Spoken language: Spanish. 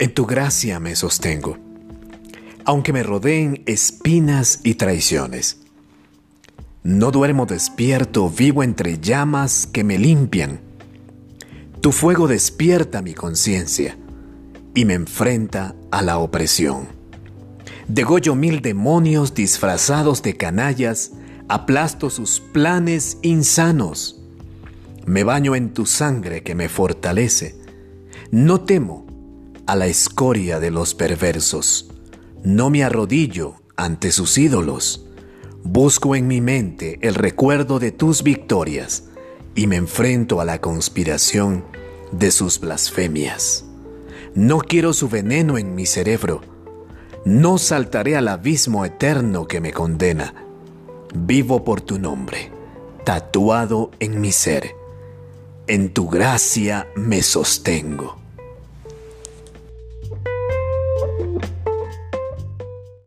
En tu gracia me sostengo, aunque me rodeen espinas y traiciones. No duermo despierto, vivo entre llamas que me limpian. Tu fuego despierta mi conciencia y me enfrenta a la opresión. Degollo mil demonios disfrazados de canallas, aplasto sus planes insanos. Me baño en tu sangre que me fortalece. No temo a la escoria de los perversos. No me arrodillo ante sus ídolos. Busco en mi mente el recuerdo de tus victorias y me enfrento a la conspiración de sus blasfemias. No quiero su veneno en mi cerebro. No saltaré al abismo eterno que me condena. Vivo por tu nombre, tatuado en mi ser. En tu gracia me sostengo.